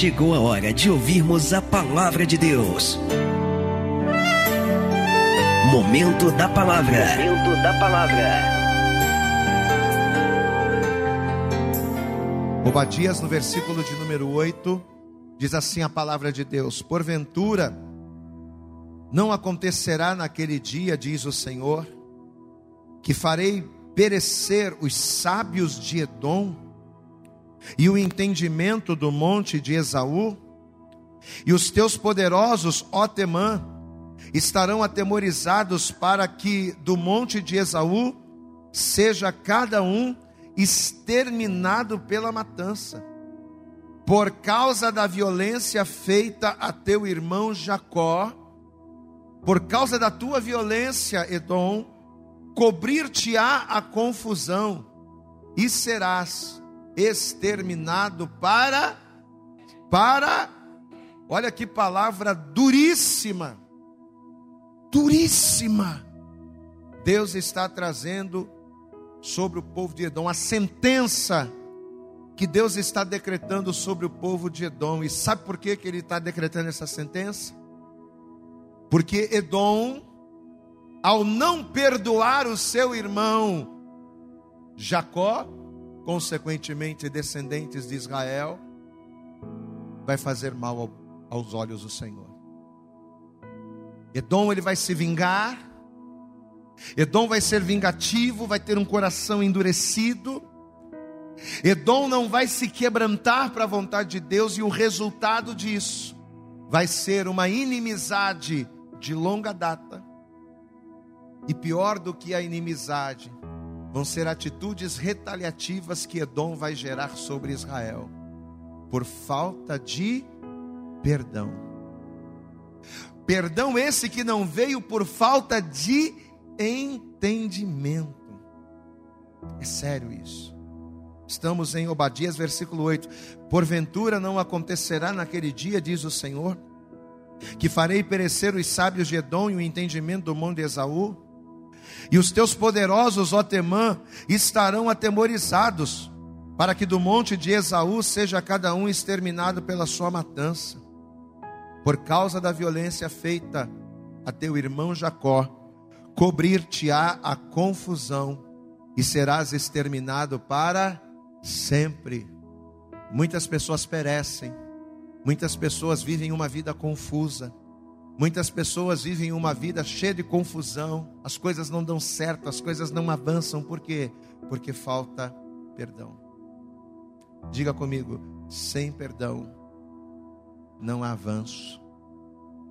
chegou a hora de ouvirmos a palavra de Deus. Momento da palavra. Momento da palavra. Obadias, no versículo de número 8, diz assim a palavra de Deus: Porventura, não acontecerá naquele dia, diz o Senhor, que farei perecer os sábios de Edom e o entendimento do monte de Esaú, e os teus poderosos, ó Temã, estarão atemorizados para que do monte de Esaú seja cada um exterminado pela matança, por causa da violência feita a teu irmão Jacó, por causa da tua violência, Edom, cobrir-te-á a confusão e serás exterminado para para olha que palavra duríssima. Duríssima. Deus está trazendo sobre o povo de Edom a sentença que Deus está decretando sobre o povo de Edom. E sabe por que, que ele está decretando essa sentença? Porque Edom ao não perdoar o seu irmão Jacó, consequentemente descendentes de Israel, vai fazer mal ao, aos olhos do Senhor. Edom ele vai se vingar. Edom vai ser vingativo, vai ter um coração endurecido. Edom não vai se quebrantar para a vontade de Deus e o resultado disso vai ser uma inimizade de longa data e pior do que a inimizade, vão ser atitudes retaliativas que Edom vai gerar sobre Israel, por falta de perdão. Perdão esse que não veio por falta de entendimento. É sério isso. Estamos em Obadias, versículo 8. Porventura não acontecerá naquele dia, diz o Senhor, que farei perecer os sábios de Edom e o entendimento do monte de Esaú? E os teus poderosos, ó Temã, estarão atemorizados, para que do monte de Esaú seja cada um exterminado pela sua matança. Por causa da violência feita a teu irmão Jacó, cobrir-te-á a confusão e serás exterminado para sempre. Muitas pessoas perecem, muitas pessoas vivem uma vida confusa, Muitas pessoas vivem uma vida cheia de confusão, as coisas não dão certo, as coisas não avançam, por quê? Porque falta perdão. Diga comigo, sem perdão não há avanço.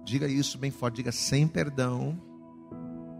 Diga isso bem forte, diga sem perdão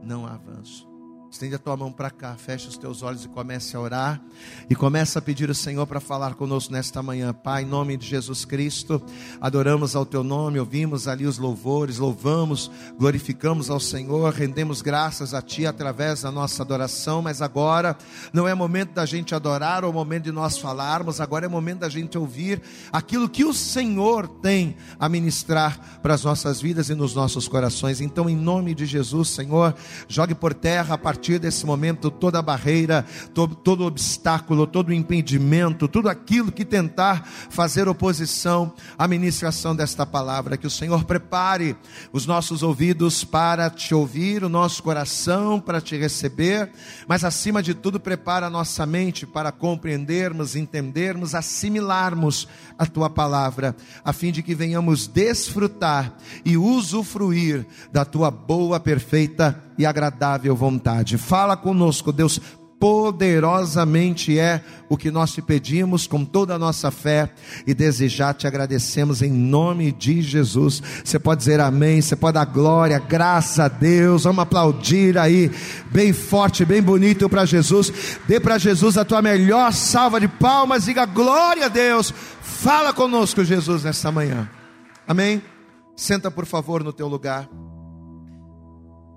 não há avanço. Estende a tua mão para cá, feche os teus olhos e comece a orar. E comece a pedir ao Senhor para falar conosco nesta manhã. Pai, em nome de Jesus Cristo, adoramos ao teu nome, ouvimos ali os louvores, louvamos, glorificamos ao Senhor, rendemos graças a Ti através da nossa adoração. Mas agora não é momento da gente adorar ou momento de nós falarmos, agora é momento da gente ouvir aquilo que o Senhor tem a ministrar para as nossas vidas e nos nossos corações. Então, em nome de Jesus, Senhor, jogue por terra a partir partir desse momento toda barreira, todo, todo obstáculo, todo impedimento, tudo aquilo que tentar fazer oposição à ministração desta palavra. Que o Senhor prepare os nossos ouvidos para te ouvir, o nosso coração para te receber, mas acima de tudo, prepara a nossa mente para compreendermos, entendermos, assimilarmos a tua palavra, a fim de que venhamos desfrutar e usufruir da tua boa, perfeita e agradável vontade. Fala conosco, Deus, poderosamente é o que nós te pedimos com toda a nossa fé e desejar te agradecemos em nome de Jesus. Você pode dizer amém, você pode dar glória, graças a Deus. Vamos aplaudir aí, bem forte, bem bonito para Jesus. Dê para Jesus a tua melhor salva de palmas, diga glória a Deus. Fala conosco, Jesus, nesta manhã. Amém. Senta, por favor, no teu lugar.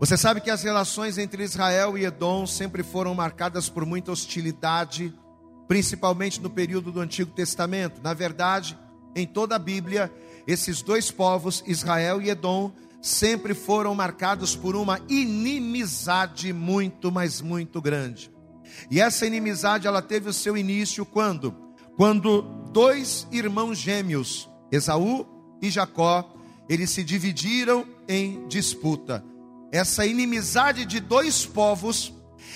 Você sabe que as relações entre Israel e Edom sempre foram marcadas por muita hostilidade, principalmente no período do Antigo Testamento. Na verdade, em toda a Bíblia, esses dois povos, Israel e Edom, sempre foram marcados por uma inimizade muito, mas muito grande. E essa inimizade ela teve o seu início quando? Quando dois irmãos gêmeos Esaú e Jacó, eles se dividiram em disputa. Essa inimizade de dois povos,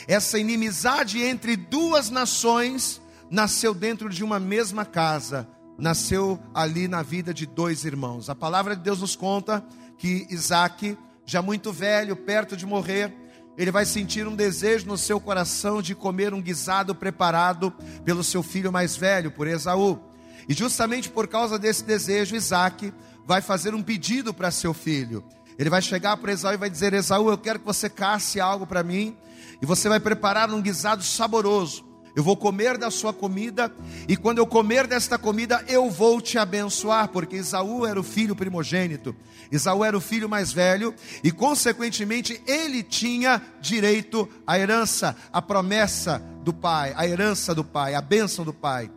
essa inimizade entre duas nações, nasceu dentro de uma mesma casa, nasceu ali na vida de dois irmãos. A palavra de Deus nos conta que Isaac, já muito velho, perto de morrer, ele vai sentir um desejo no seu coração de comer um guisado preparado pelo seu filho mais velho, por Esaú. E justamente por causa desse desejo, Isaac vai fazer um pedido para seu filho. Ele vai chegar para Esaú e vai dizer: Esaú, eu quero que você casse algo para mim, e você vai preparar um guisado saboroso. Eu vou comer da sua comida, e quando eu comer desta comida, eu vou te abençoar, porque Esaú era o filho primogênito, Esaú era o filho mais velho, e consequentemente ele tinha direito à herança, à promessa do pai, a herança do pai, a bênção do pai.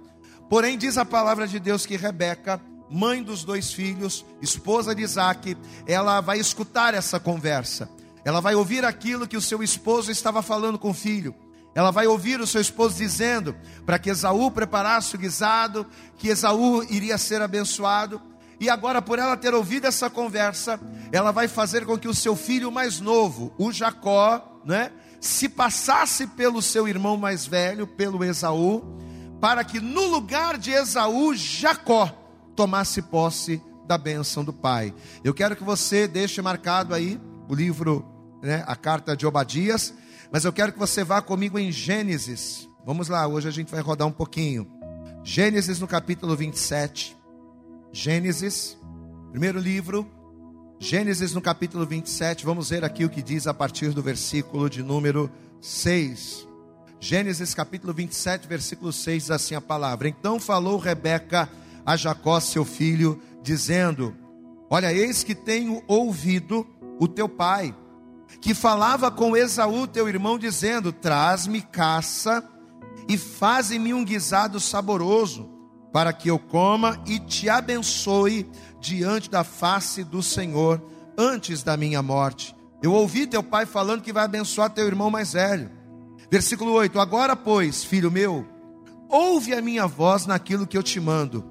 Porém, diz a palavra de Deus que Rebeca, mãe dos dois filhos, esposa de Isaac, ela vai escutar essa conversa, ela vai ouvir aquilo que o seu esposo estava falando com o filho. Ela vai ouvir o seu esposo dizendo para que Esaú preparasse o guisado, que Esaú iria ser abençoado. E agora, por ela ter ouvido essa conversa, ela vai fazer com que o seu filho mais novo, o Jacó, né, se passasse pelo seu irmão mais velho, pelo Esaú, para que no lugar de Esaú, Jacó tomasse posse da bênção do pai. Eu quero que você deixe marcado aí o livro, né, a carta de Obadias mas eu quero que você vá comigo em Gênesis. Vamos lá, hoje a gente vai rodar um pouquinho. Gênesis no capítulo 27. Gênesis, primeiro livro. Gênesis no capítulo 27. Vamos ver aqui o que diz a partir do versículo de número 6. Gênesis capítulo 27, versículo 6 diz assim a palavra: Então falou Rebeca a Jacó, seu filho, dizendo: Olha, eis que tenho ouvido o teu pai que falava com Esaú, teu irmão, dizendo: Traz-me caça e faze-me um guisado saboroso, para que eu coma e te abençoe diante da face do Senhor, antes da minha morte. Eu ouvi teu pai falando que vai abençoar teu irmão mais velho. Versículo 8: Agora, pois, filho meu, ouve a minha voz naquilo que eu te mando.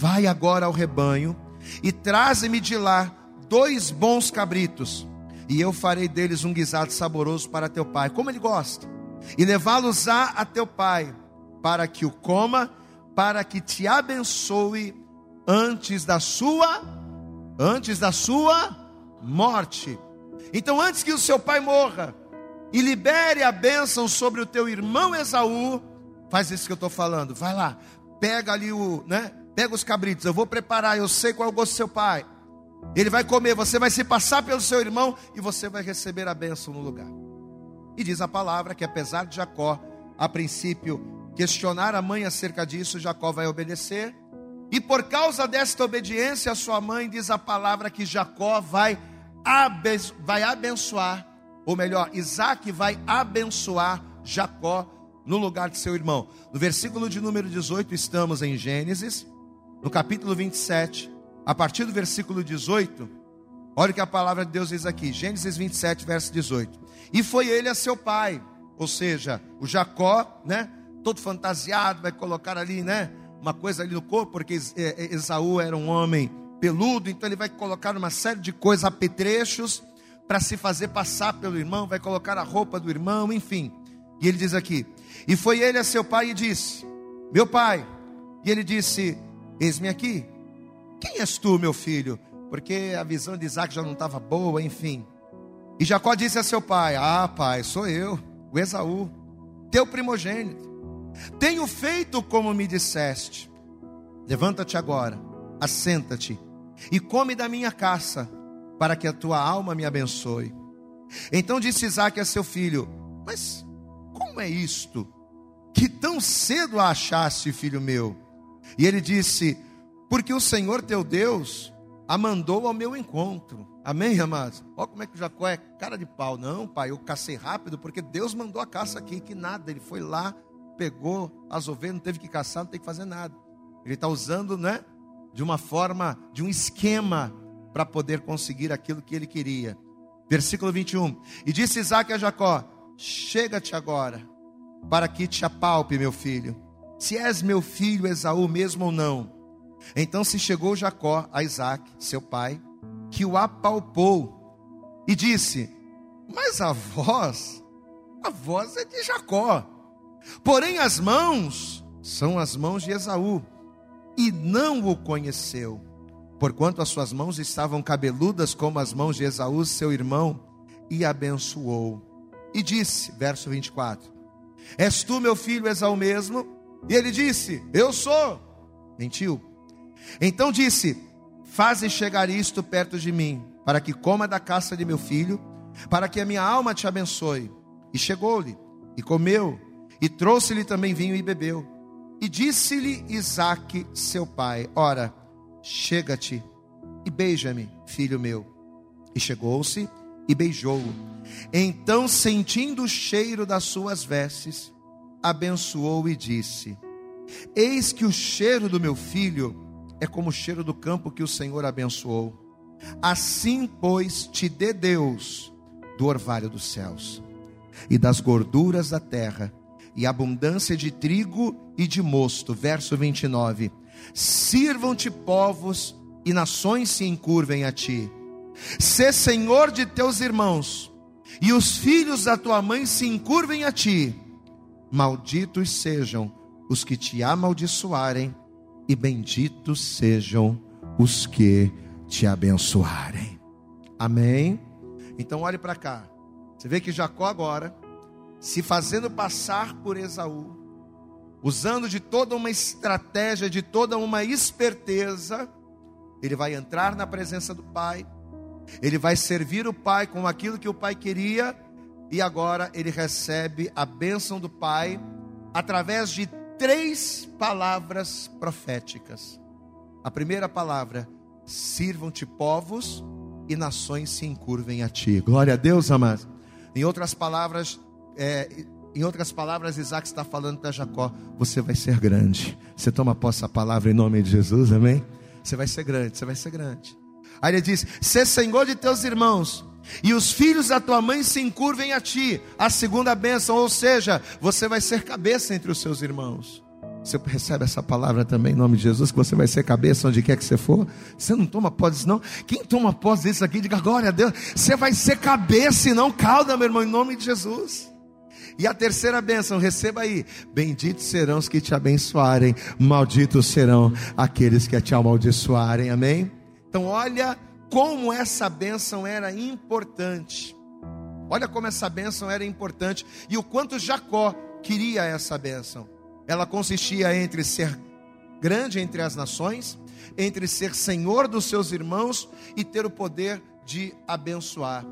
Vai agora ao rebanho e traze-me de lá dois bons cabritos e eu farei deles um guisado saboroso para teu pai, como ele gosta, e levá-los a, a teu pai, para que o coma, para que te abençoe antes da sua antes da sua morte. Então, antes que o seu pai morra e libere a bênção sobre o teu irmão Esaú, faz isso que eu estou falando. Vai lá, pega ali o, né? Pega os cabritos, eu vou preparar, eu sei qual é o gosto do seu pai. Ele vai comer, você vai se passar pelo seu irmão e você vai receber a bênção no lugar. E diz a palavra que apesar de Jacó, a princípio, questionar a mãe acerca disso, Jacó vai obedecer. E por causa desta obediência, a sua mãe diz a palavra que Jacó vai, abenço vai abençoar, ou melhor, Isaac vai abençoar Jacó no lugar de seu irmão. No versículo de número 18, estamos em Gênesis, no capítulo 27 a partir do versículo 18, olha o que a palavra de Deus diz aqui, Gênesis 27, verso 18. E foi ele a seu pai, ou seja, o Jacó, né? Todo fantasiado, vai colocar ali, né? Uma coisa ali no corpo, porque é, é, Esaú era um homem peludo, então ele vai colocar uma série de coisas, apetrechos, para se fazer passar pelo irmão, vai colocar a roupa do irmão, enfim. E ele diz aqui: E foi ele a seu pai e disse: Meu pai. E ele disse: Eis-me aqui. Quem és tu, meu filho? Porque a visão de Isaac já não estava boa, enfim. E Jacó disse a seu pai: Ah, pai, sou eu, o Esaú, teu primogênito. Tenho feito como me disseste. Levanta-te agora, assenta-te e come da minha caça, para que a tua alma me abençoe. Então disse Isaac a seu filho: Mas como é isto? Que tão cedo a achaste, filho meu? E ele disse: porque o Senhor teu Deus a mandou ao meu encontro. Amém, amados? Olha como é que Jacó é cara de pau. Não, pai, eu cacei rápido, porque Deus mandou a caça aqui, que nada. Ele foi lá, pegou as ovelhas, não teve que caçar, não tem que fazer nada. Ele está usando, né? De uma forma, de um esquema, para poder conseguir aquilo que ele queria. Versículo 21. E disse Isaac a Jacó: Chega-te agora, para que te apalpe, meu filho, se és meu filho Esaú mesmo ou não Então se chegou Jacó a Isaac, seu pai, que o apalpou e disse: Mas a voz, a voz é de Jacó, porém as mãos são as mãos de Esaú, e não o conheceu, porquanto as suas mãos estavam cabeludas como as mãos de Esaú, seu irmão, e abençoou. E disse, verso 24: És tu, meu filho Esaú mesmo? E ele disse: Eu sou. Mentiu. Então disse: Faze chegar isto perto de mim, para que coma da caça de meu filho, para que a minha alma te abençoe. E chegou-lhe, e comeu, e trouxe-lhe também vinho e bebeu. E disse-lhe Isaque, seu pai: Ora, chega-te e beija-me, filho meu. E chegou-se e beijou-o. Então, sentindo o cheiro das suas vestes, abençoou e disse: Eis que o cheiro do meu filho é como o cheiro do campo que o Senhor abençoou. Assim, pois, te dê Deus do orvalho dos céus e das gorduras da terra, e abundância de trigo e de mosto. Verso 29. Sirvam-te povos e nações se encurvem a ti. Sê senhor de teus irmãos, e os filhos da tua mãe se encurvem a ti. Malditos sejam os que te amaldiçoarem, e benditos sejam os que te abençoarem. Amém? Então olhe para cá. Você vê que Jacó agora, se fazendo passar por Esaú, usando de toda uma estratégia, de toda uma esperteza, ele vai entrar na presença do pai, ele vai servir o pai com aquilo que o pai queria, e agora ele recebe a bênção do pai através de três palavras proféticas. A primeira palavra: sirvam-te povos e nações se encurvem a ti. Glória a Deus, amados. Em outras palavras, é, em outras palavras, Isaac está falando para Jacó: você vai ser grande. Você toma posse da palavra em nome de Jesus, amém? Você vai ser grande, você vai ser grande. Aí ele diz: Sê senhor de teus irmãos, e os filhos da tua mãe se encurvem a ti. A segunda bênção, ou seja, você vai ser cabeça entre os seus irmãos. Você recebe essa palavra também em nome de Jesus, que você vai ser cabeça onde quer que você for. Você não toma posse, não. Quem toma posse disso aqui, diga glória a Deus. Você vai ser cabeça e não cauda, meu irmão, em nome de Jesus. E a terceira bênção, receba aí: benditos serão os que te abençoarem, malditos serão aqueles que te amaldiçoarem. Amém? Então, olha como essa bênção era importante. Olha como essa bênção era importante e o quanto Jacó queria essa bênção. Ela consistia entre ser grande entre as nações, entre ser senhor dos seus irmãos e ter o poder de abençoar.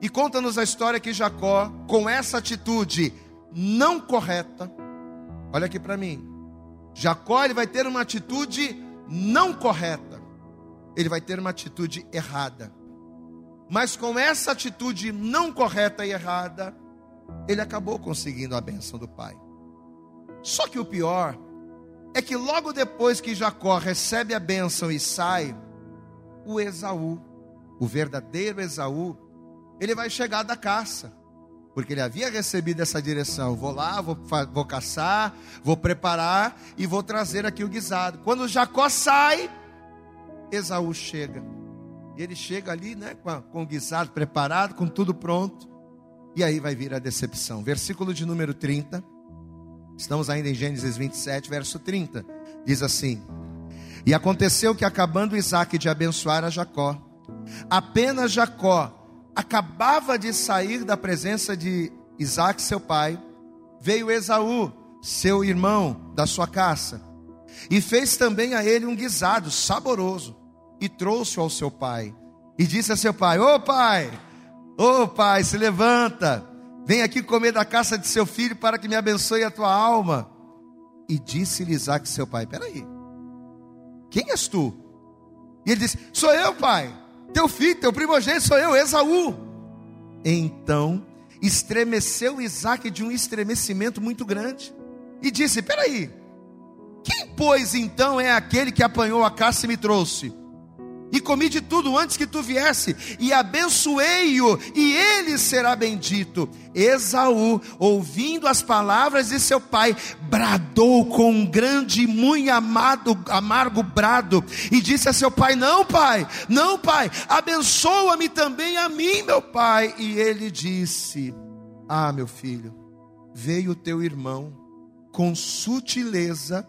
E conta-nos a história que Jacó, com essa atitude não correta, olha aqui para mim. Jacó ele vai ter uma atitude não correta ele vai ter uma atitude errada. Mas com essa atitude não correta e errada, ele acabou conseguindo a bênção do pai. Só que o pior é que logo depois que Jacó recebe a bênção e sai, o Esaú, o verdadeiro Esaú, ele vai chegar da caça, porque ele havia recebido essa direção: vou lá, vou, vou caçar, vou preparar e vou trazer aqui o guisado. Quando Jacó sai, Esaú chega. E ele chega ali, né, com, a, com o guisado preparado, com tudo pronto. E aí vai vir a decepção. Versículo de número 30. Estamos ainda em Gênesis 27, verso 30. Diz assim: E aconteceu que, acabando Isaac de abençoar a Jacó, apenas Jacó acabava de sair da presença de Isaac, seu pai, veio Esaú, seu irmão, da sua caça e fez também a ele um guisado saboroso, e trouxe-o ao seu pai. E disse a seu pai: Ô oh, pai, ô oh, pai, se levanta, vem aqui comer da caça de seu filho para que me abençoe a tua alma. E disse-lhe Isaac, seu pai: Peraí, quem és tu? E ele disse: Sou eu, pai, teu filho, teu primogênito, sou eu, Esaú. Então estremeceu Isaac de um estremecimento muito grande e disse: Peraí, quem, pois, então é aquele que apanhou a caça e me trouxe? E comi de tudo antes que tu viesse, e abençoei-o, e ele será bendito. Esaú, ouvindo as palavras de seu pai, bradou com um grande e muito amado, amargo brado, e disse a seu pai: Não, pai, não, pai, abençoa-me também a mim, meu pai. E ele disse: Ah, meu filho, veio teu irmão com sutileza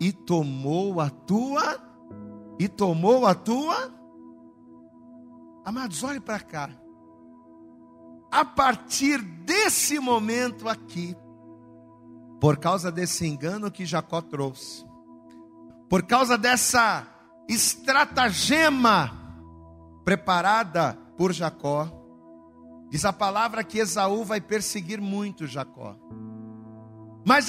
e tomou a tua e tomou a tua. Amados, olhe para cá. A partir desse momento aqui, por causa desse engano que Jacó trouxe, por causa dessa estratagema preparada por Jacó, diz a palavra que Esaú vai perseguir muito Jacó. Mas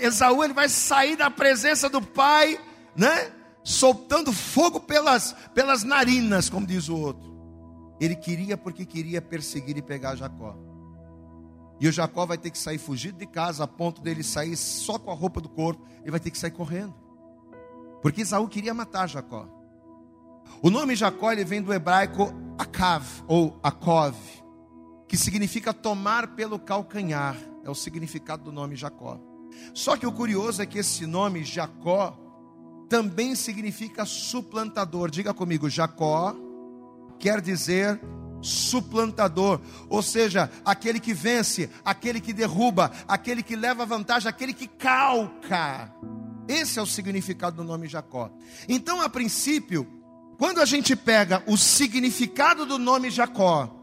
Esaú ele vai sair da presença do pai, né? soltando fogo pelas, pelas narinas, como diz o outro. Ele queria porque queria perseguir e pegar Jacó. E o Jacó vai ter que sair fugido de casa, a ponto dele sair só com a roupa do corpo, ele vai ter que sair correndo. Porque Isaú queria matar Jacó. O nome Jacó ele vem do hebraico Akav ou Akov, que significa tomar pelo calcanhar. É o significado do nome Jacó. Só que o curioso é que esse nome Jacó também significa suplantador. Diga comigo, Jacó quer dizer suplantador, ou seja, aquele que vence, aquele que derruba, aquele que leva vantagem, aquele que calca. Esse é o significado do nome Jacó. Então, a princípio, quando a gente pega o significado do nome Jacó,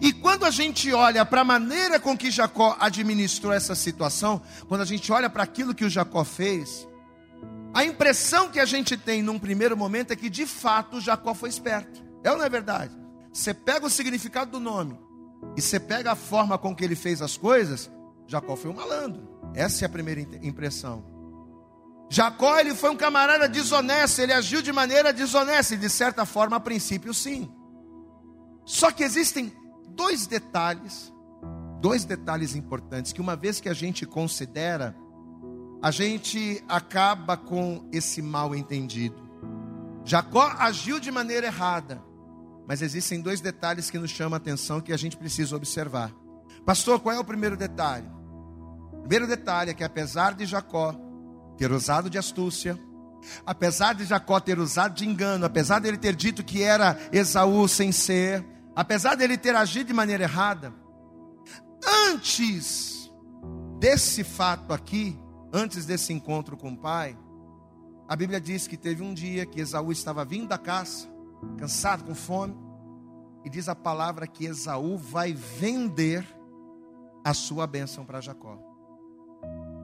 e quando a gente olha para a maneira com que Jacó administrou essa situação, quando a gente olha para aquilo que o Jacó fez, a impressão que a gente tem num primeiro momento é que de fato Jacó foi esperto. É ou não é verdade? Você pega o significado do nome e você pega a forma com que ele fez as coisas, Jacó foi um malandro. Essa é a primeira impressão. Jacó ele foi um camarada desonesto, ele agiu de maneira desonesta e de certa forma a princípio sim. Só que existem dois detalhes, dois detalhes importantes que uma vez que a gente considera a gente acaba com esse mal entendido. Jacó agiu de maneira errada, mas existem dois detalhes que nos chamam a atenção que a gente precisa observar. Pastor, qual é o primeiro detalhe? O primeiro detalhe é que apesar de Jacó ter usado de astúcia, apesar de Jacó ter usado de engano, apesar dele ter dito que era Esaú sem ser, apesar dele ter agido de maneira errada, antes desse fato aqui, antes desse encontro com o pai, a Bíblia diz que teve um dia que Esaú estava vindo da caça, cansado, com fome, e diz a palavra que Esaú vai vender a sua bênção para Jacó.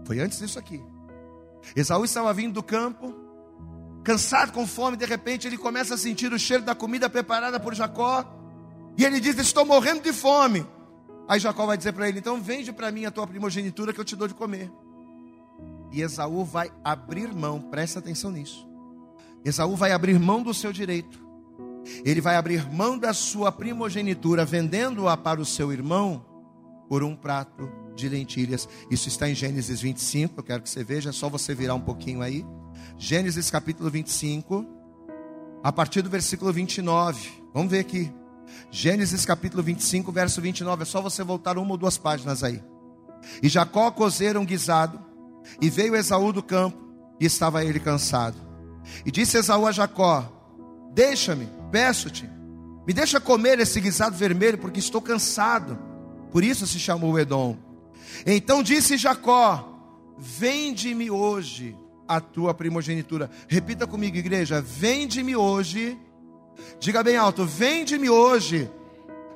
Foi antes disso aqui. Esaú estava vindo do campo, cansado, com fome, de repente ele começa a sentir o cheiro da comida preparada por Jacó, e ele diz: Estou morrendo de fome. Aí Jacó vai dizer para ele: Então vende para mim a tua primogenitura que eu te dou de comer. E Esaú vai abrir mão, presta atenção nisso. Esaú vai abrir mão do seu direito. Ele vai abrir mão da sua primogenitura, vendendo-a para o seu irmão por um prato de lentilhas. Isso está em Gênesis 25. Eu quero que você veja, é só você virar um pouquinho aí. Gênesis capítulo 25, a partir do versículo 29. Vamos ver aqui. Gênesis capítulo 25, verso 29. É só você voltar uma ou duas páginas aí. E Jacó cozeram um guisado e veio Esaú do campo, e estava ele cansado. E disse Esaú a Jacó: Deixa-me, peço-te, me deixa comer esse guisado vermelho, porque estou cansado. Por isso se chamou Edom. Então disse Jacó: Vende-me hoje a tua primogenitura. Repita comigo, igreja: Vende-me hoje. Diga bem alto: Vende-me hoje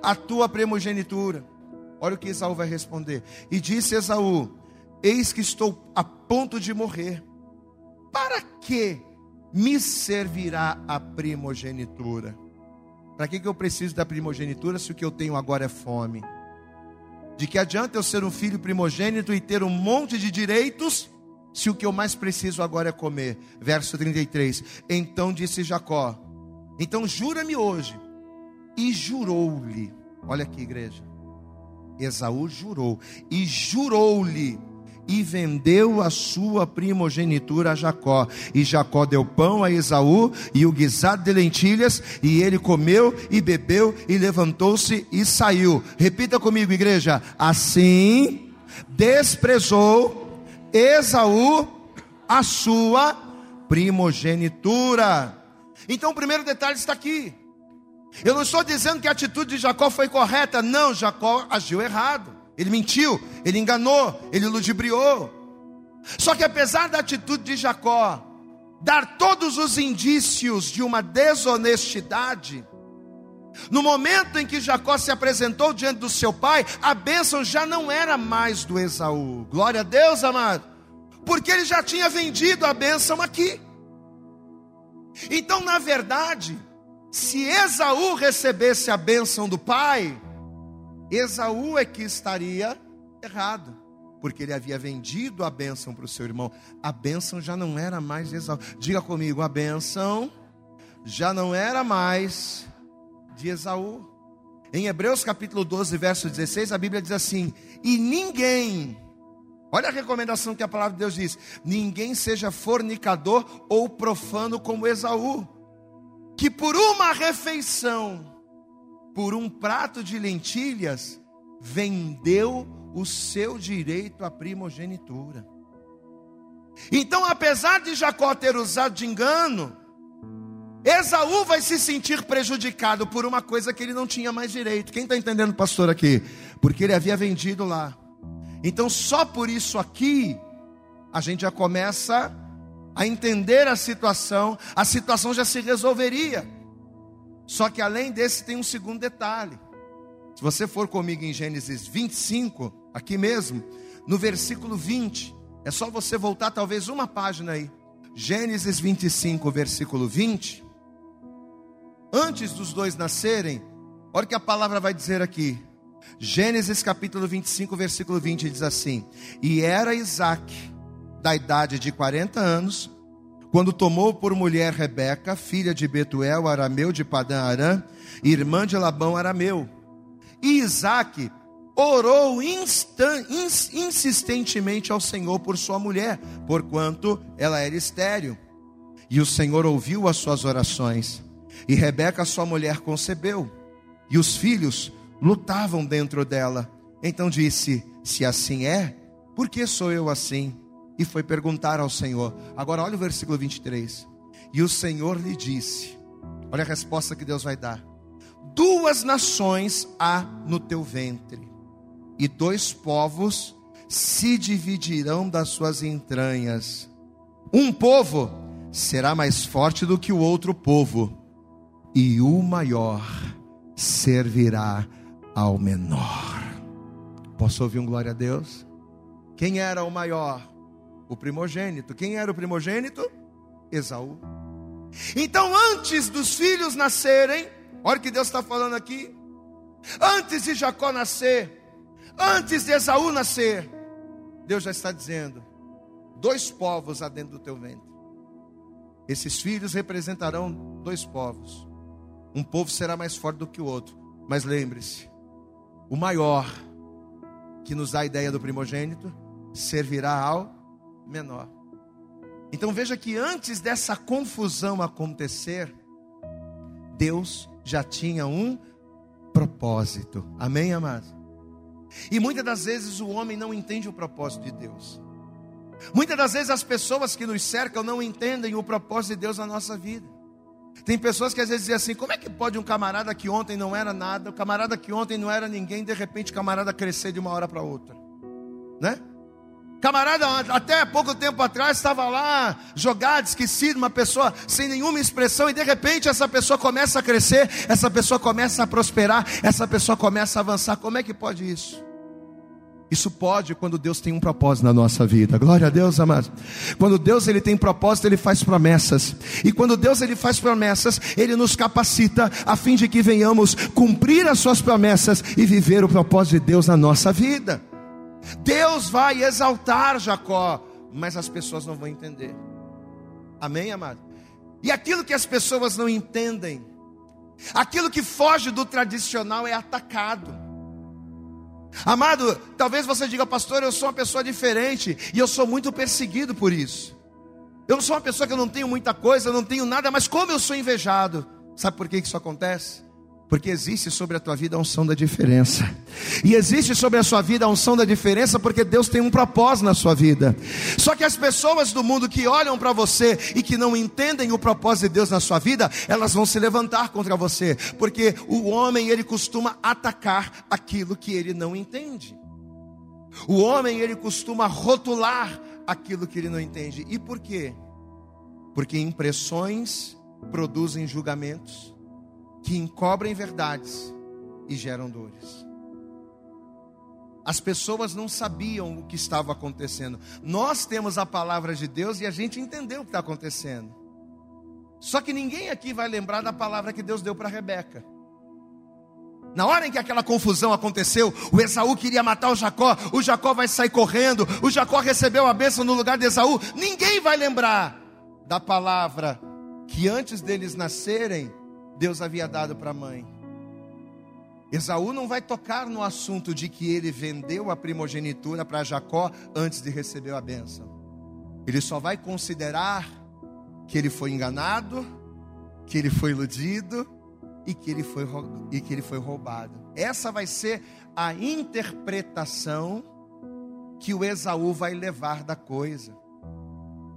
a tua primogenitura. Olha o que Esaú vai responder. E disse Esaú: Eis que estou a ponto de morrer. Para que me servirá a primogenitura? Para que, que eu preciso da primogenitura se o que eu tenho agora é fome? De que adianta eu ser um filho primogênito e ter um monte de direitos, se o que eu mais preciso agora é comer? Verso 33. Então disse Jacó: Então jura-me hoje. E jurou-lhe. Olha aqui, igreja. Esaú jurou. E jurou-lhe e vendeu a sua primogenitura a Jacó. E Jacó deu pão a Esaú e o guisado de lentilhas, e ele comeu e bebeu e levantou-se e saiu. Repita comigo, igreja. Assim desprezou Esaú a sua primogenitura. Então o primeiro detalhe está aqui. Eu não estou dizendo que a atitude de Jacó foi correta, não, Jacó agiu errado. Ele mentiu, ele enganou, ele ludibriou. Só que apesar da atitude de Jacó dar todos os indícios de uma desonestidade, no momento em que Jacó se apresentou diante do seu pai, a bênção já não era mais do Esaú. Glória a Deus, amado. Porque ele já tinha vendido a bênção aqui. Então, na verdade, se Esaú recebesse a bênção do pai, Esaú é que estaria errado, porque ele havia vendido a bênção para o seu irmão. A bênção já não era mais de Esaú. Diga comigo, a bênção já não era mais de Esaú. Em Hebreus capítulo 12, verso 16, a Bíblia diz assim: E ninguém, olha a recomendação que a palavra de Deus diz: ninguém seja fornicador ou profano como Esaú, que por uma refeição por um prato de lentilhas, vendeu o seu direito à primogenitura. Então, apesar de Jacó ter usado de engano, Esaú vai se sentir prejudicado por uma coisa que ele não tinha mais direito. Quem está entendendo, pastor, aqui? Porque ele havia vendido lá. Então, só por isso aqui, a gente já começa a entender a situação, a situação já se resolveria. Só que além desse tem um segundo detalhe. Se você for comigo em Gênesis 25, aqui mesmo, no versículo 20, é só você voltar talvez uma página aí. Gênesis 25, versículo 20. Antes dos dois nascerem, olha o que a palavra vai dizer aqui. Gênesis capítulo 25, versículo 20 diz assim: E era Isaac, da idade de 40 anos, quando tomou por mulher Rebeca, filha de Betuel, arameu de Padã Arã, irmã de Labão arameu. E Isaac orou insistentemente ao Senhor por sua mulher, porquanto ela era estéril. E o Senhor ouviu as suas orações. E Rebeca, sua mulher, concebeu. E os filhos lutavam dentro dela. Então disse: Se assim é, por que sou eu assim? e foi perguntar ao Senhor. Agora olha o versículo 23. E o Senhor lhe disse: Olha a resposta que Deus vai dar. Duas nações há no teu ventre, e dois povos se dividirão das suas entranhas. Um povo será mais forte do que o outro povo, e o maior servirá ao menor. Posso ouvir um glória a Deus? Quem era o maior? o primogênito. Quem era o primogênito? Esaú. Então, antes dos filhos nascerem, olha o que Deus está falando aqui. Antes de Jacó nascer, antes de Esaú nascer, Deus já está dizendo: dois povos há dentro do teu ventre. Esses filhos representarão dois povos. Um povo será mais forte do que o outro. Mas lembre-se: o maior, que nos dá a ideia do primogênito, servirá ao menor. Então veja que antes dessa confusão acontecer, Deus já tinha um propósito. Amém, amados? E muitas das vezes o homem não entende o propósito de Deus. Muitas das vezes as pessoas que nos cercam não entendem o propósito de Deus na nossa vida. Tem pessoas que às vezes dizem assim: como é que pode um camarada que ontem não era nada, o camarada que ontem não era ninguém, de repente o camarada crescer de uma hora para outra? Né? Camarada, até pouco tempo atrás estava lá, jogado, esquecido, uma pessoa sem nenhuma expressão, e de repente essa pessoa começa a crescer, essa pessoa começa a prosperar, essa pessoa começa a avançar. Como é que pode isso? Isso pode quando Deus tem um propósito na nossa vida. Glória a Deus, amado. Quando Deus ele tem propósito, ele faz promessas. E quando Deus ele faz promessas, ele nos capacita a fim de que venhamos cumprir as suas promessas e viver o propósito de Deus na nossa vida. Deus vai exaltar Jacó, mas as pessoas não vão entender. Amém, amado? E aquilo que as pessoas não entendem, aquilo que foge do tradicional é atacado. Amado, talvez você diga, pastor, eu sou uma pessoa diferente e eu sou muito perseguido por isso. Eu não sou uma pessoa que eu não tenho muita coisa, eu não tenho nada, mas como eu sou invejado. Sabe por que isso acontece? Porque existe sobre a tua vida a unção da diferença. E existe sobre a sua vida a unção da diferença porque Deus tem um propósito na sua vida. Só que as pessoas do mundo que olham para você e que não entendem o propósito de Deus na sua vida, elas vão se levantar contra você, porque o homem ele costuma atacar aquilo que ele não entende. O homem ele costuma rotular aquilo que ele não entende. E por quê? Porque impressões produzem julgamentos que encobrem verdades e geram dores. As pessoas não sabiam o que estava acontecendo. Nós temos a palavra de Deus e a gente entendeu o que está acontecendo. Só que ninguém aqui vai lembrar da palavra que Deus deu para Rebeca. Na hora em que aquela confusão aconteceu, o Esaú queria matar o Jacó, o Jacó vai sair correndo, o Jacó recebeu a bênção no lugar de Esaú. Ninguém vai lembrar da palavra que antes deles nascerem, Deus havia dado para a mãe. Esaú não vai tocar no assunto de que ele vendeu a primogenitura para Jacó antes de receber a bênção. Ele só vai considerar que ele foi enganado, que ele foi iludido e que ele foi, e que ele foi roubado. Essa vai ser a interpretação que o Esaú vai levar da coisa.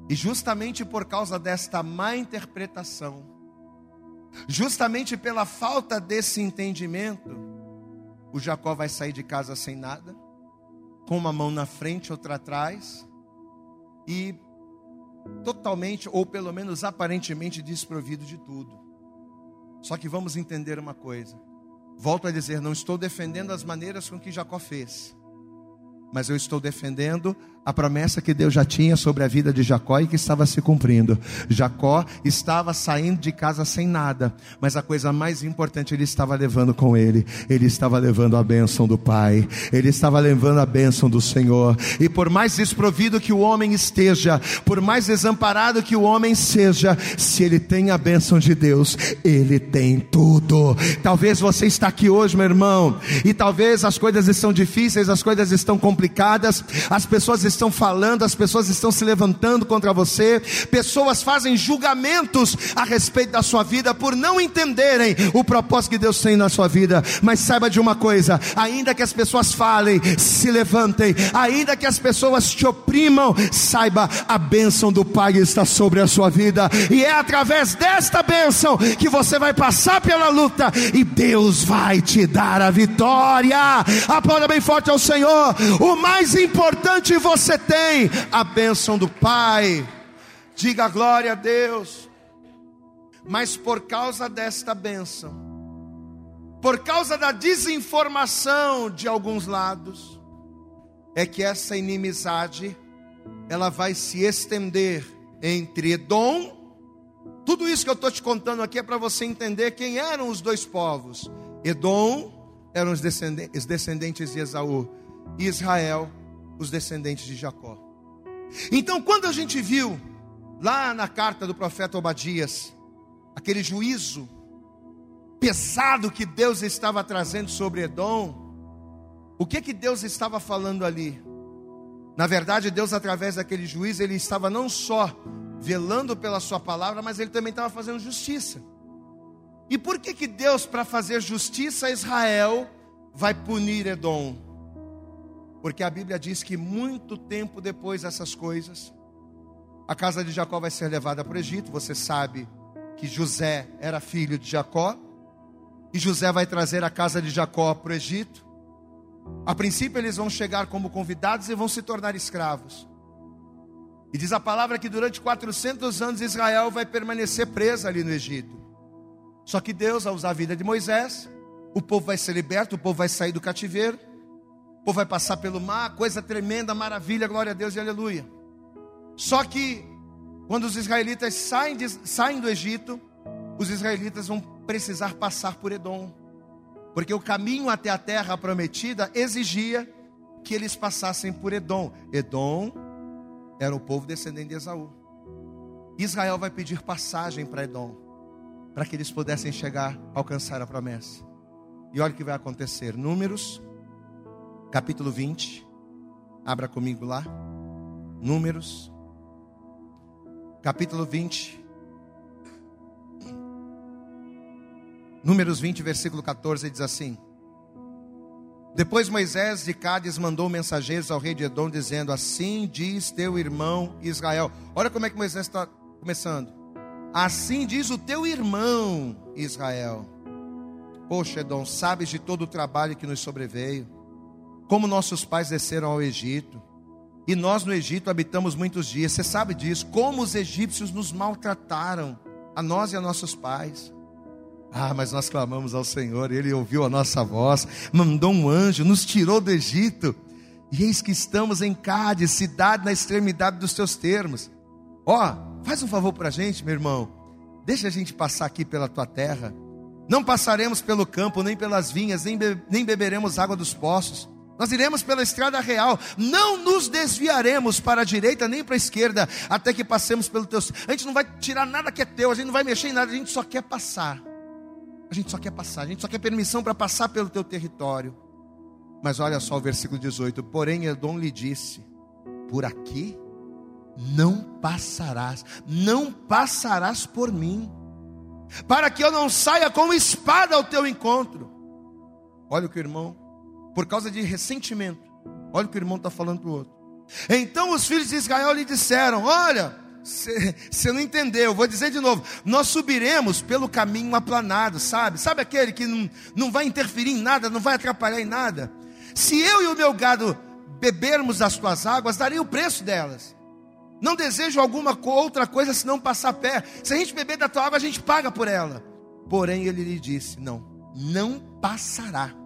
E justamente por causa desta má interpretação, Justamente pela falta desse entendimento, o Jacó vai sair de casa sem nada, com uma mão na frente, outra atrás, e totalmente, ou pelo menos aparentemente, desprovido de tudo. Só que vamos entender uma coisa. Volto a dizer, não estou defendendo as maneiras com que Jacó fez, mas eu estou defendendo a promessa que Deus já tinha sobre a vida de Jacó e que estava se cumprindo. Jacó estava saindo de casa sem nada, mas a coisa mais importante ele estava levando com ele. Ele estava levando a bênção do Pai, ele estava levando a bênção do Senhor. E por mais desprovido que o homem esteja, por mais desamparado que o homem seja, se ele tem a bênção de Deus, ele tem tudo. Talvez você está aqui hoje, meu irmão, e talvez as coisas estão difíceis, as coisas estão complicadas, as pessoas estão falando, as pessoas estão se levantando contra você, pessoas fazem julgamentos a respeito da sua vida por não entenderem o propósito que Deus tem na sua vida. Mas saiba de uma coisa: ainda que as pessoas falem, se levantem, ainda que as pessoas te oprimam, saiba a bênção do Pai está sobre a sua vida, e é através desta bênção que você vai passar pela luta e Deus vai te dar a vitória. Aplauda bem forte ao Senhor. O mais importante você você tem a bênção do Pai. Diga glória a Deus. Mas por causa desta bênção, por causa da desinformação de alguns lados, é que essa inimizade ela vai se estender entre Edom. Tudo isso que eu estou te contando aqui é para você entender quem eram os dois povos. Edom eram os descendentes de Esaú, e Israel os descendentes de Jacó. Então, quando a gente viu lá na carta do profeta Obadias, aquele juízo pesado que Deus estava trazendo sobre Edom, o que que Deus estava falando ali? Na verdade, Deus através daquele juízo, ele estava não só velando pela sua palavra, mas ele também estava fazendo justiça. E por que que Deus para fazer justiça a Israel vai punir Edom? Porque a Bíblia diz que muito tempo depois dessas coisas, a casa de Jacó vai ser levada para o Egito. Você sabe que José era filho de Jacó. E José vai trazer a casa de Jacó para o Egito. A princípio, eles vão chegar como convidados e vão se tornar escravos. E diz a palavra que durante 400 anos Israel vai permanecer presa ali no Egito. Só que Deus, ao usar a vida de Moisés, o povo vai ser liberto, o povo vai sair do cativeiro o povo vai passar pelo mar, coisa tremenda, maravilha, glória a Deus e aleluia. Só que, quando os israelitas saem, de, saem do Egito, os israelitas vão precisar passar por Edom, porque o caminho até a terra prometida exigia que eles passassem por Edom. Edom era o povo descendente de Esaú. Israel vai pedir passagem para Edom, para que eles pudessem chegar, alcançar a promessa. E olha o que vai acontecer: Números capítulo 20. Abra comigo lá. Números, capítulo 20. Números 20, versículo 14, diz assim: Depois Moisés de Cádiz mandou mensageiros ao rei de Edom, dizendo: Assim diz teu irmão Israel. Olha como é que Moisés está começando. Assim diz o teu irmão Israel. Poxa, Edom, sabes de todo o trabalho que nos sobreveio, como nossos pais desceram ao Egito, e nós no Egito habitamos muitos dias. Você sabe disso, como os egípcios nos maltrataram, a nós e a nossos pais. Ah, mas nós clamamos ao Senhor, Ele ouviu a nossa voz, mandou um anjo, nos tirou do Egito, e eis que estamos em Cádiz, cidade na extremidade dos teus termos. Ó, oh, faz um favor para a gente, meu irmão, deixa a gente passar aqui pela tua terra. Não passaremos pelo campo, nem pelas vinhas, nem, be nem beberemos água dos poços. Nós iremos pela estrada real, não nos desviaremos para a direita nem para a esquerda, até que passemos pelo teu. A gente não vai tirar nada que é teu, a gente não vai mexer em nada, a gente só quer passar. A gente só quer passar, a gente só quer permissão para passar pelo teu território. Mas olha só o versículo 18: Porém, Edom lhe disse: Por aqui não passarás, não passarás por mim para que eu não saia com espada ao teu encontro. Olha o que o irmão, por causa de ressentimento, olha o que o irmão está falando para o outro. Então os filhos de Israel lhe disseram: Olha, você não entendeu, vou dizer de novo: Nós subiremos pelo caminho aplanado, sabe? Sabe aquele que não, não vai interferir em nada, não vai atrapalhar em nada? Se eu e o meu gado bebermos das tuas águas, darei o preço delas. Não desejo alguma outra coisa senão passar pé. Se a gente beber da tua água, a gente paga por ela. Porém, ele lhe disse: Não, não passará.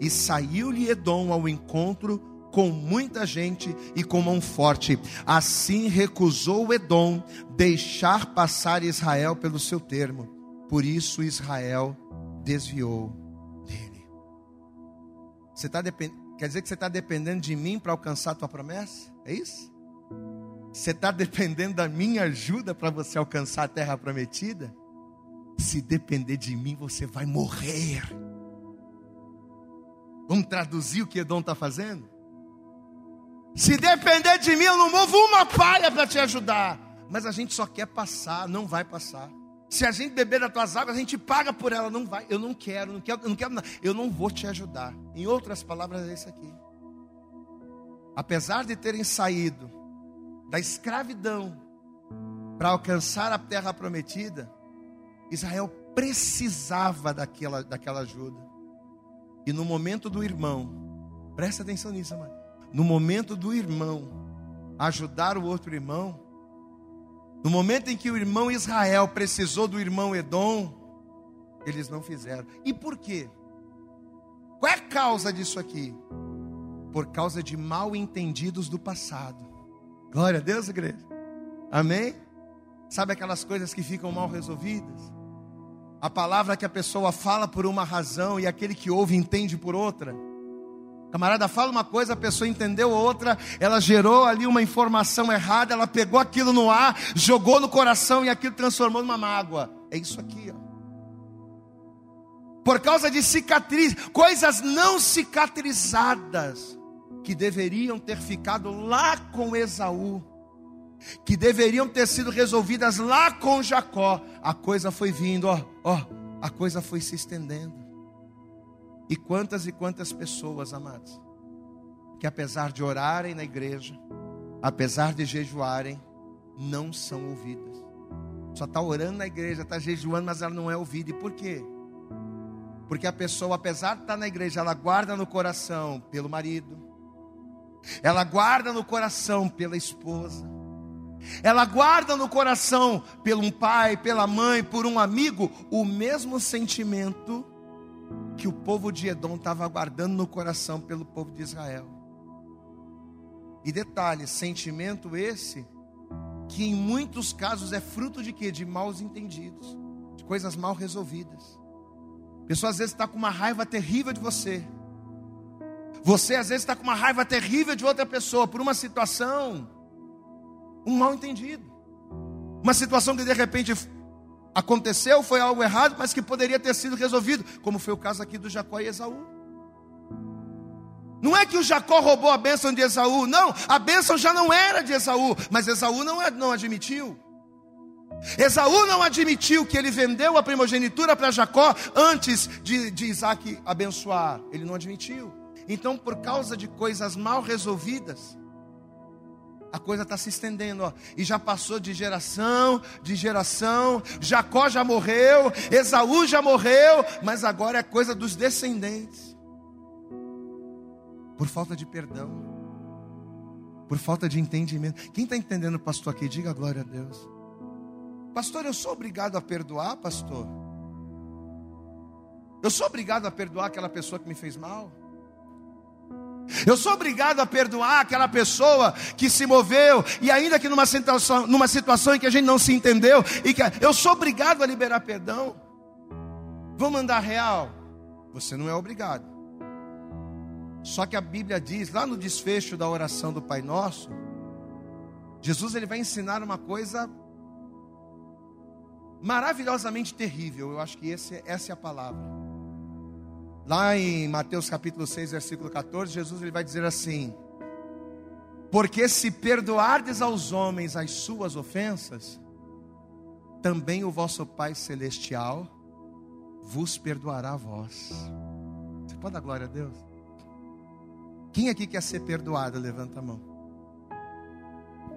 E saiu-lhe Edom ao encontro com muita gente e com mão forte. Assim recusou Edom deixar passar Israel pelo seu termo. Por isso Israel desviou dele. Você tá depend... Quer dizer que você está dependendo de mim para alcançar a tua promessa? É isso? Você está dependendo da minha ajuda para você alcançar a terra prometida? Se depender de mim, você vai morrer. Vamos traduzir o que Edom está fazendo? Se depender de mim, eu não movo uma palha para te ajudar. Mas a gente só quer passar, não vai passar. Se a gente beber das tuas águas, a gente paga por ela, não vai. Eu não quero, não quero, não quero, não. eu não vou te ajudar. Em outras palavras, é isso aqui. Apesar de terem saído da escravidão para alcançar a terra prometida, Israel precisava daquela, daquela ajuda. E no momento do irmão, presta atenção nisso, mano. No momento do irmão ajudar o outro irmão, no momento em que o irmão Israel precisou do irmão Edom, eles não fizeram. E por quê? Qual é a causa disso aqui? Por causa de mal entendidos do passado. Glória a Deus, igreja. Amém? Sabe aquelas coisas que ficam mal resolvidas? A palavra que a pessoa fala por uma razão e aquele que ouve entende por outra. camarada fala uma coisa, a pessoa entendeu outra, ela gerou ali uma informação errada, ela pegou aquilo no ar, jogou no coração e aquilo transformou numa mágoa. É isso aqui, ó. Por causa de cicatriz, coisas não cicatrizadas que deveriam ter ficado lá com Esaú, que deveriam ter sido resolvidas lá com Jacó, a coisa foi vindo, ó, ó, a coisa foi se estendendo. E quantas e quantas pessoas, amados, que apesar de orarem na igreja, apesar de jejuarem, não são ouvidas. Só está orando na igreja, está jejuando, mas ela não é ouvida. E por quê? Porque a pessoa, apesar de estar na igreja, ela guarda no coração pelo marido, ela guarda no coração pela esposa, ela guarda no coração pelo um pai, pela mãe, por um amigo, o mesmo sentimento que o povo de Edom estava guardando no coração pelo povo de Israel. E detalhe, sentimento esse que em muitos casos é fruto de quê? De maus entendidos, de coisas mal resolvidas. A pessoa às vezes está com uma raiva terrível de você. Você às vezes está com uma raiva terrível de outra pessoa por uma situação, um mal entendido. Uma situação que de repente aconteceu, foi algo errado, mas que poderia ter sido resolvido, como foi o caso aqui do Jacó e Esaú. Não é que o Jacó roubou a bênção de Esaú, não, a bênção já não era de Esaú, mas Esaú não, não admitiu. Esaú não admitiu que ele vendeu a primogenitura para Jacó antes de, de Isaac abençoar. Ele não admitiu. Então, por causa de coisas mal resolvidas, a coisa está se estendendo, ó, e já passou de geração, de geração. Jacó já morreu, Esaú já morreu, mas agora é coisa dos descendentes. Por falta de perdão, por falta de entendimento. Quem está entendendo, pastor, aqui, diga glória a Deus. Pastor, eu sou obrigado a perdoar, pastor? Eu sou obrigado a perdoar aquela pessoa que me fez mal? Eu sou obrigado a perdoar aquela pessoa que se moveu e ainda que numa situação, numa situação em que a gente não se entendeu e que eu sou obrigado a liberar perdão. Vou mandar real? Você não é obrigado. Só que a Bíblia diz lá no desfecho da oração do Pai Nosso, Jesus ele vai ensinar uma coisa maravilhosamente terrível. Eu acho que esse, essa é a palavra. Lá em Mateus capítulo 6, versículo 14, Jesus ele vai dizer assim: Porque se perdoardes aos homens as suas ofensas, também o vosso Pai celestial vos perdoará a vós. Você pode dar glória a Deus? Quem aqui quer ser perdoado? Levanta a mão.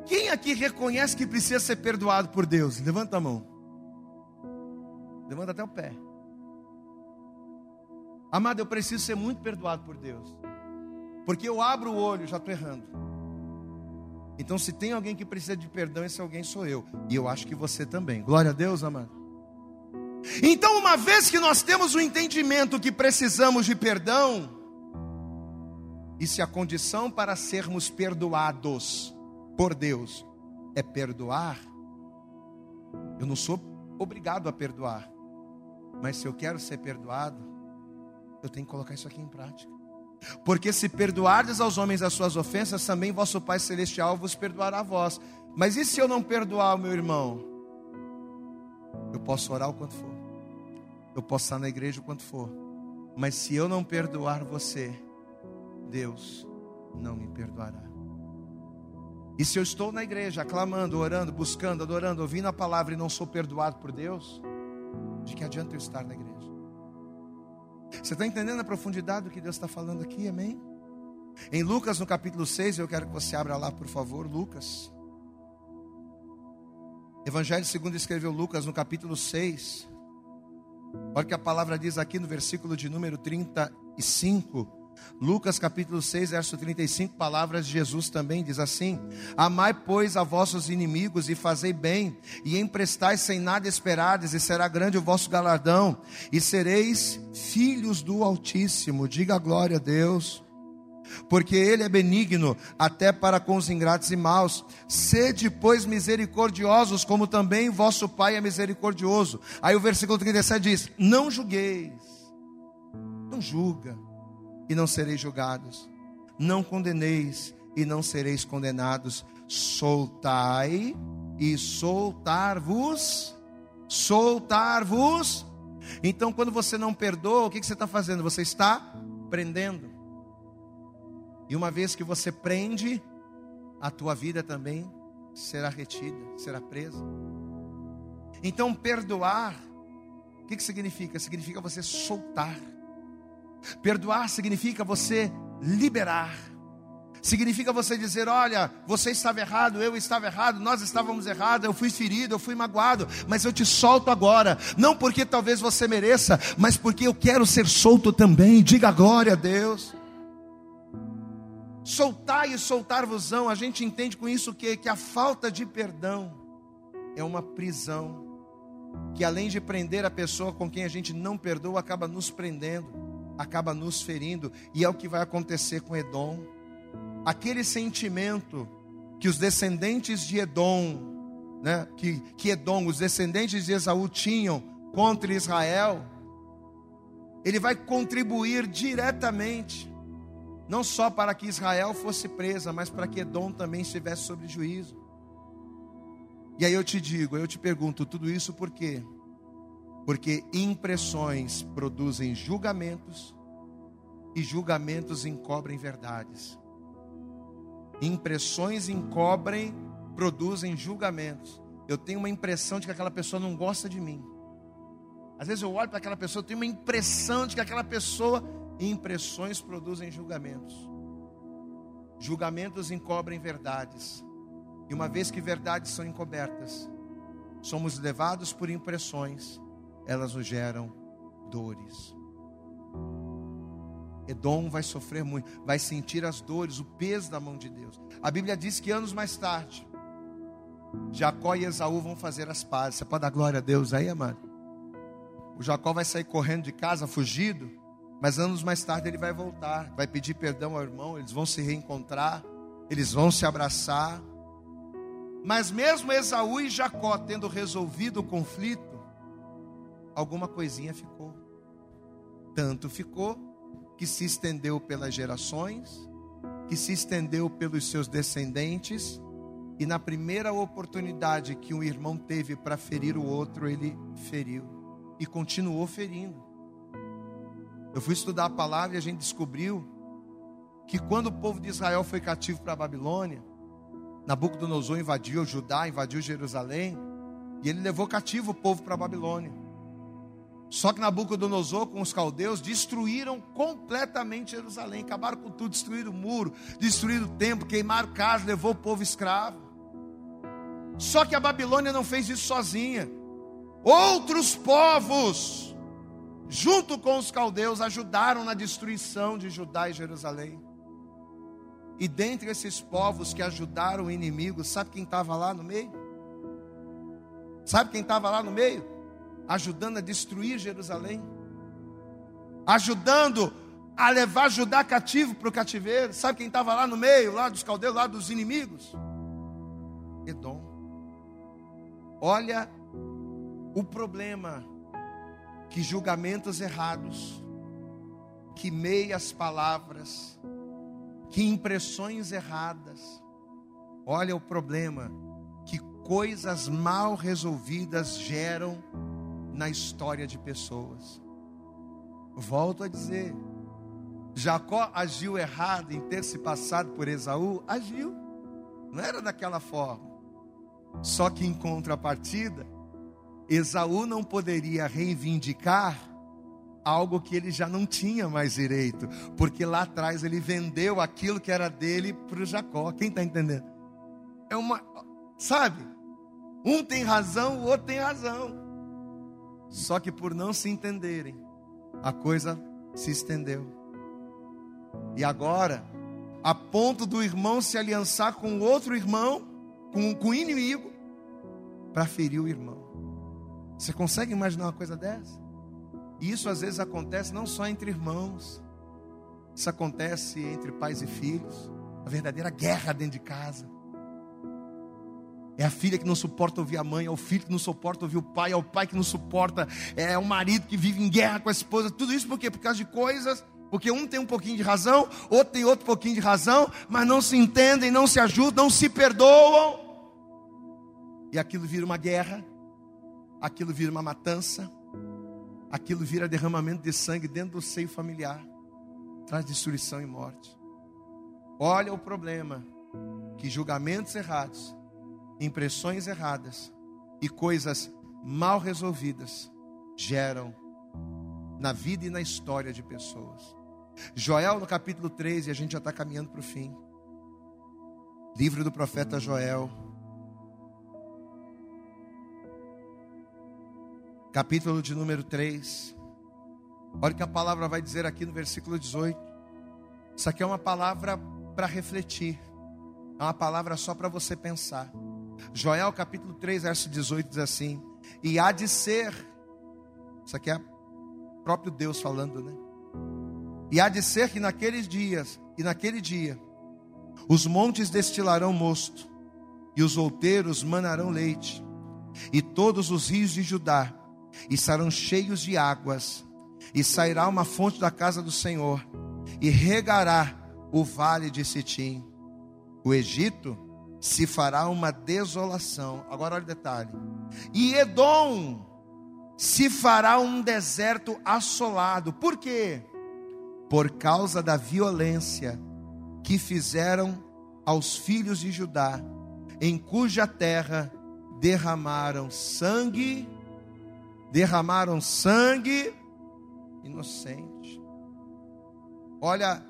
Quem aqui reconhece que precisa ser perdoado por Deus? Levanta a mão. Levanta até o pé. Amado, eu preciso ser muito perdoado por Deus. Porque eu abro o olho, já estou errando. Então, se tem alguém que precisa de perdão, esse alguém sou eu. E eu acho que você também. Glória a Deus, amado. Então, uma vez que nós temos o entendimento que precisamos de perdão, e se a condição para sermos perdoados por Deus é perdoar, eu não sou obrigado a perdoar. Mas se eu quero ser perdoado, eu tenho que colocar isso aqui em prática. Porque se perdoardes aos homens as suas ofensas, também vosso Pai Celestial vos perdoará a vós. Mas e se eu não perdoar o meu irmão? Eu posso orar o quanto for. Eu posso estar na igreja o quanto for. Mas se eu não perdoar você, Deus não me perdoará. E se eu estou na igreja, aclamando, orando, buscando, adorando, ouvindo a palavra e não sou perdoado por Deus, de que adianta eu estar na igreja? Você está entendendo a profundidade do que Deus está falando aqui, amém? Em Lucas, no capítulo 6, eu quero que você abra lá, por favor, Lucas. Evangelho segundo escreveu Lucas, no capítulo 6. Olha o que a palavra diz aqui no versículo de número 35. Lucas capítulo 6, verso 35, palavras de Jesus também diz assim: Amai, pois, a vossos inimigos e fazei bem, e emprestai sem nada esperardes, e será grande o vosso galardão, e sereis filhos do Altíssimo. Diga glória a Deus. Porque ele é benigno até para com os ingratos e maus. Sede, pois, misericordiosos, como também vosso Pai é misericordioso. Aí o versículo 37 diz: Não julgueis, não julga e não sereis julgados. Não condeneis e não sereis condenados. Soltai e soltar-vos. Soltar-vos. Então, quando você não perdoa, o que você está fazendo? Você está prendendo. E uma vez que você prende, a tua vida também será retida, será presa. Então, perdoar, o que, que significa? Significa você soltar. Perdoar significa você liberar. Significa você dizer: olha, você estava errado, eu estava errado, nós estávamos errados, eu fui ferido, eu fui magoado, mas eu te solto agora. Não porque talvez você mereça, mas porque eu quero ser solto também. Diga glória a Deus. Soltar e soltar-vosão, a gente entende com isso que, que a falta de perdão é uma prisão, que além de prender a pessoa com quem a gente não perdoa, acaba nos prendendo acaba nos ferindo, e é o que vai acontecer com Edom. Aquele sentimento que os descendentes de Edom, né, que, que Edom, os descendentes de Esaú tinham contra Israel, ele vai contribuir diretamente, não só para que Israel fosse presa, mas para que Edom também estivesse sob juízo. E aí eu te digo, eu te pergunto, tudo isso por quê? Porque impressões produzem julgamentos, e julgamentos encobrem verdades. Impressões encobrem, produzem julgamentos. Eu tenho uma impressão de que aquela pessoa não gosta de mim. Às vezes eu olho para aquela pessoa, tenho uma impressão de que aquela pessoa. Impressões produzem julgamentos. Julgamentos encobrem verdades. E uma vez que verdades são encobertas, somos levados por impressões, elas nos geram dores. Edom vai sofrer muito, vai sentir as dores, o peso da mão de Deus. A Bíblia diz que anos mais tarde, Jacó e Esaú vão fazer as pazes. Você pode dar glória a Deus aí, amado? O Jacó vai sair correndo de casa, fugido, mas anos mais tarde ele vai voltar, vai pedir perdão ao irmão, eles vão se reencontrar, eles vão se abraçar. Mas mesmo Esaú e Jacó tendo resolvido o conflito, alguma coisinha ficou. Tanto ficou que se estendeu pelas gerações, que se estendeu pelos seus descendentes, e na primeira oportunidade que um irmão teve para ferir o outro, ele feriu e continuou ferindo. Eu fui estudar a palavra e a gente descobriu que quando o povo de Israel foi cativo para a Babilônia, Nabucodonosor invadiu Judá, invadiu Jerusalém, e ele levou cativo o povo para a Babilônia. Só que Nabucodonosor com os caldeus destruíram completamente Jerusalém, acabaram com tudo, destruíram o muro, destruíram o templo, queimaram casa, levou o povo escravo. Só que a Babilônia não fez isso sozinha. Outros povos, junto com os caldeus, ajudaram na destruição de Judá e Jerusalém. E dentre esses povos que ajudaram o inimigo, sabe quem estava lá no meio? Sabe quem estava lá no meio? Ajudando a destruir Jerusalém, ajudando a levar Judá cativo para o cativeiro. Sabe quem estava lá no meio, lá dos caldeus, lá dos inimigos? Edom. Olha o problema que julgamentos errados, que meias palavras, que impressões erradas. Olha o problema que coisas mal resolvidas geram na história de pessoas. Volto a dizer, Jacó agiu errado em ter se passado por Esaú? Agiu, não era daquela forma. Só que em contrapartida, Esaú não poderia reivindicar algo que ele já não tinha mais direito, porque lá atrás ele vendeu aquilo que era dele para o Jacó. Quem está entendendo? É uma, sabe? Um tem razão, o outro tem razão. Só que por não se entenderem, a coisa se estendeu. E agora, a ponto do irmão se aliançar com outro irmão, com, com o inimigo, para ferir o irmão. Você consegue imaginar uma coisa dessa? E isso às vezes acontece não só entre irmãos, isso acontece entre pais e filhos, a verdadeira guerra dentro de casa. É a filha que não suporta ouvir a mãe, é o filho que não suporta ouvir o pai, é o pai que não suporta, é o marido que vive em guerra com a esposa. Tudo isso por quê? Por causa de coisas, porque um tem um pouquinho de razão, outro tem outro pouquinho de razão, mas não se entendem, não se ajudam, não se perdoam. E aquilo vira uma guerra, aquilo vira uma matança, aquilo vira derramamento de sangue dentro do seio familiar, traz destruição e morte. Olha o problema, que julgamentos errados impressões erradas e coisas mal resolvidas geram na vida e na história de pessoas. Joel, no capítulo 3, e a gente já está caminhando para o fim. Livro do profeta Joel. Capítulo de número 3. Olha o que a palavra vai dizer aqui no versículo 18. Isso aqui é uma palavra para refletir. É uma palavra só para você pensar. Joel capítulo 3, verso 18 diz assim: E há de ser, isso aqui é próprio Deus falando, né? E há de ser que naqueles dias, e naquele dia, os montes destilarão mosto, e os outeiros manarão leite, e todos os rios de Judá estarão cheios de águas, e sairá uma fonte da casa do Senhor, e regará o vale de Sitim. O Egito se fará uma desolação. Agora olha o detalhe. E Edom se fará um deserto assolado. Por quê? por causa da violência que fizeram aos filhos de Judá, em cuja terra derramaram sangue, derramaram sangue inocente. Olha,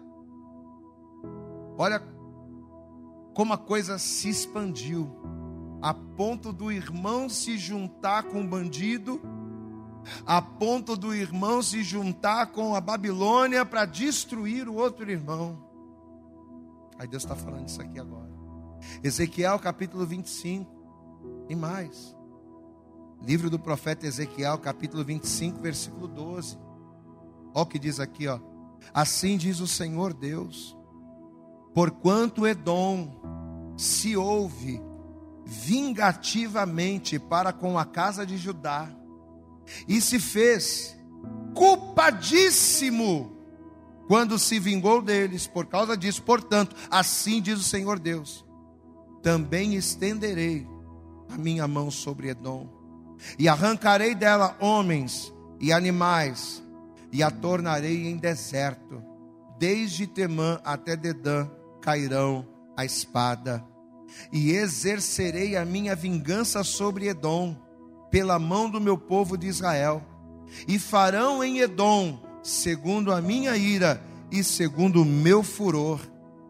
olha como a coisa se expandiu, a ponto do irmão se juntar com o bandido, a ponto do irmão se juntar com a Babilônia para destruir o outro irmão. Aí Deus está falando isso aqui agora. Ezequiel capítulo 25 e mais. Livro do profeta Ezequiel, capítulo 25, versículo 12. Olha o que diz aqui, ó. Assim diz o Senhor Deus: Porquanto Edom se ouve vingativamente para com a casa de Judá, e se fez culpadíssimo quando se vingou deles por causa disso. Portanto, assim diz o Senhor Deus: também estenderei a minha mão sobre Edom, e arrancarei dela homens e animais, e a tornarei em deserto, desde Temã até Dedã cairão a espada, e exercerei a minha vingança sobre Edom, pela mão do meu povo de Israel, e farão em Edom, segundo a minha ira e segundo o meu furor,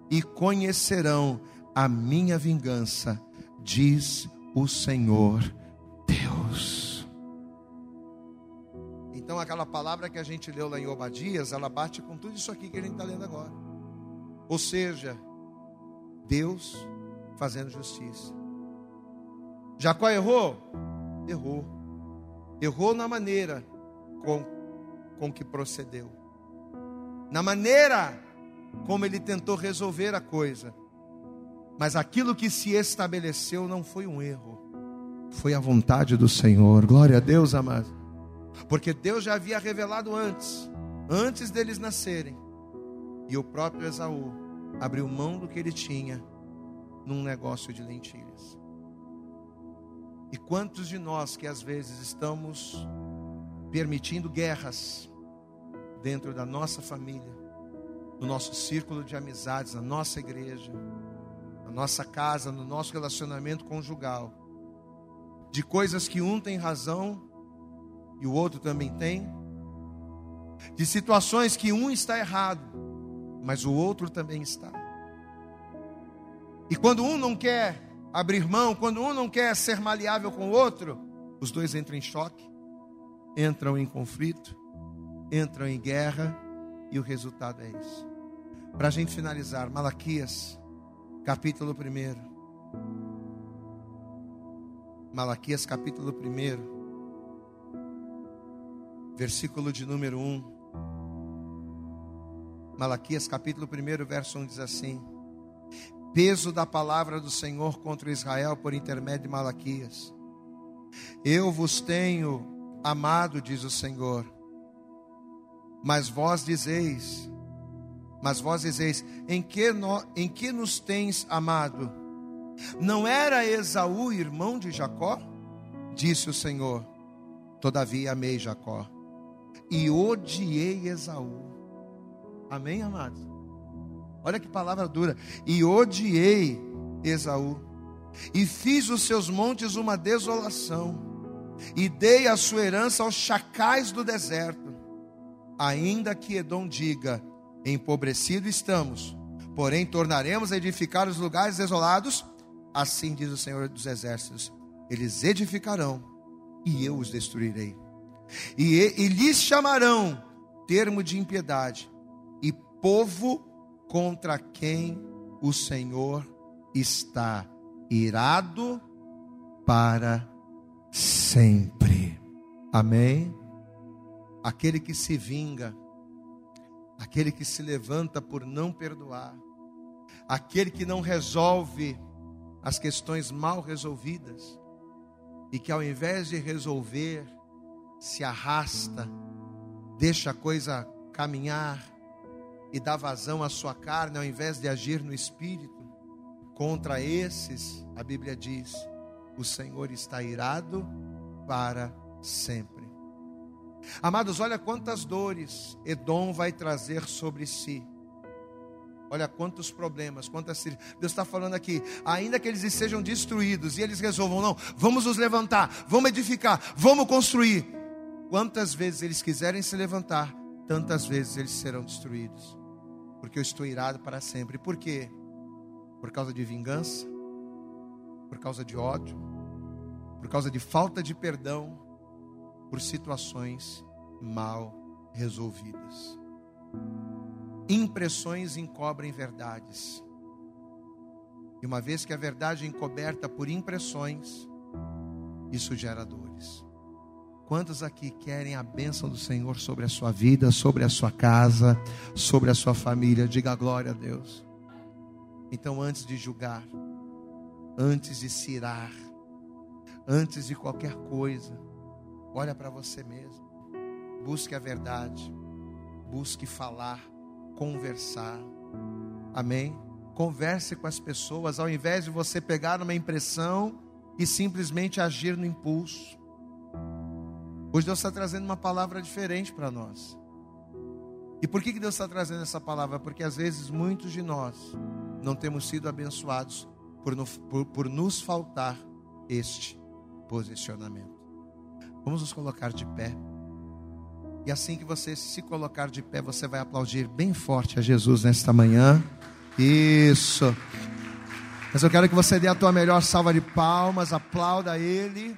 e conhecerão a minha vingança, diz o Senhor Deus. Então, aquela palavra que a gente leu lá em Obadias, ela bate com tudo isso aqui que a gente está lendo agora. Ou seja, Deus fazendo justiça. Jacó errou? Errou. Errou na maneira com, com que procedeu, na maneira como ele tentou resolver a coisa. Mas aquilo que se estabeleceu não foi um erro, foi a vontade do Senhor. Glória a Deus, amado. Porque Deus já havia revelado antes, antes deles nascerem. E o próprio Esaú abriu mão do que ele tinha num negócio de lentilhas. E quantos de nós que às vezes estamos permitindo guerras dentro da nossa família, no nosso círculo de amizades, na nossa igreja, na nossa casa, no nosso relacionamento conjugal, de coisas que um tem razão e o outro também tem, de situações que um está errado, mas o outro também está. E quando um não quer abrir mão, quando um não quer ser maleável com o outro, os dois entram em choque, entram em conflito, entram em guerra, e o resultado é isso. Para a gente finalizar, Malaquias, capítulo 1. Malaquias, capítulo 1, versículo de número 1. Malaquias, capítulo 1, verso 1 diz assim: peso da palavra do Senhor contra Israel por intermédio de Malaquias. Eu vos tenho amado, diz o Senhor. Mas vós dizeis, mas vós dizeis, em que, no, em que nos tens amado? Não era Esaú irmão de Jacó? Disse o Senhor. Todavia amei Jacó e odiei Esaú. Amém, amados? Olha que palavra dura. E odiei Esaú, e fiz os seus montes uma desolação, e dei a sua herança aos chacais do deserto. Ainda que Edom diga: empobrecido estamos, porém tornaremos a edificar os lugares desolados, assim diz o Senhor dos Exércitos: eles edificarão, e eu os destruirei. E, e lhes chamarão termo de impiedade, povo contra quem o Senhor está irado para sempre. Amém? Aquele que se vinga, aquele que se levanta por não perdoar, aquele que não resolve as questões mal resolvidas e que ao invés de resolver, se arrasta, deixa a coisa caminhar, e dá vazão à sua carne ao invés de agir no espírito, contra esses, a Bíblia diz, o Senhor está irado para sempre. Amados, olha quantas dores Edom vai trazer sobre si. Olha quantos problemas, quantas. Deus está falando aqui, ainda que eles sejam destruídos e eles resolvam, não, vamos nos levantar, vamos edificar, vamos construir. Quantas vezes eles quiserem se levantar, tantas vezes eles serão destruídos. Porque eu estou irado para sempre. Por quê? Por causa de vingança, por causa de ódio, por causa de falta de perdão, por situações mal resolvidas. Impressões encobrem verdades. E uma vez que a verdade é encoberta por impressões, isso gera dores. Quantos aqui querem a bênção do Senhor sobre a sua vida, sobre a sua casa, sobre a sua família? Diga glória a Deus. Então, antes de julgar, antes de se irar, antes de qualquer coisa, olha para você mesmo. Busque a verdade, busque falar conversar. Amém? Converse com as pessoas, ao invés de você pegar uma impressão e simplesmente agir no impulso. Hoje Deus está trazendo uma palavra diferente para nós. E por que, que Deus está trazendo essa palavra? Porque às vezes muitos de nós não temos sido abençoados por, no, por, por nos faltar este posicionamento. Vamos nos colocar de pé. E assim que você se colocar de pé, você vai aplaudir bem forte a Jesus nesta manhã. Isso. Mas eu quero que você dê a tua melhor salva de palmas, aplauda Ele.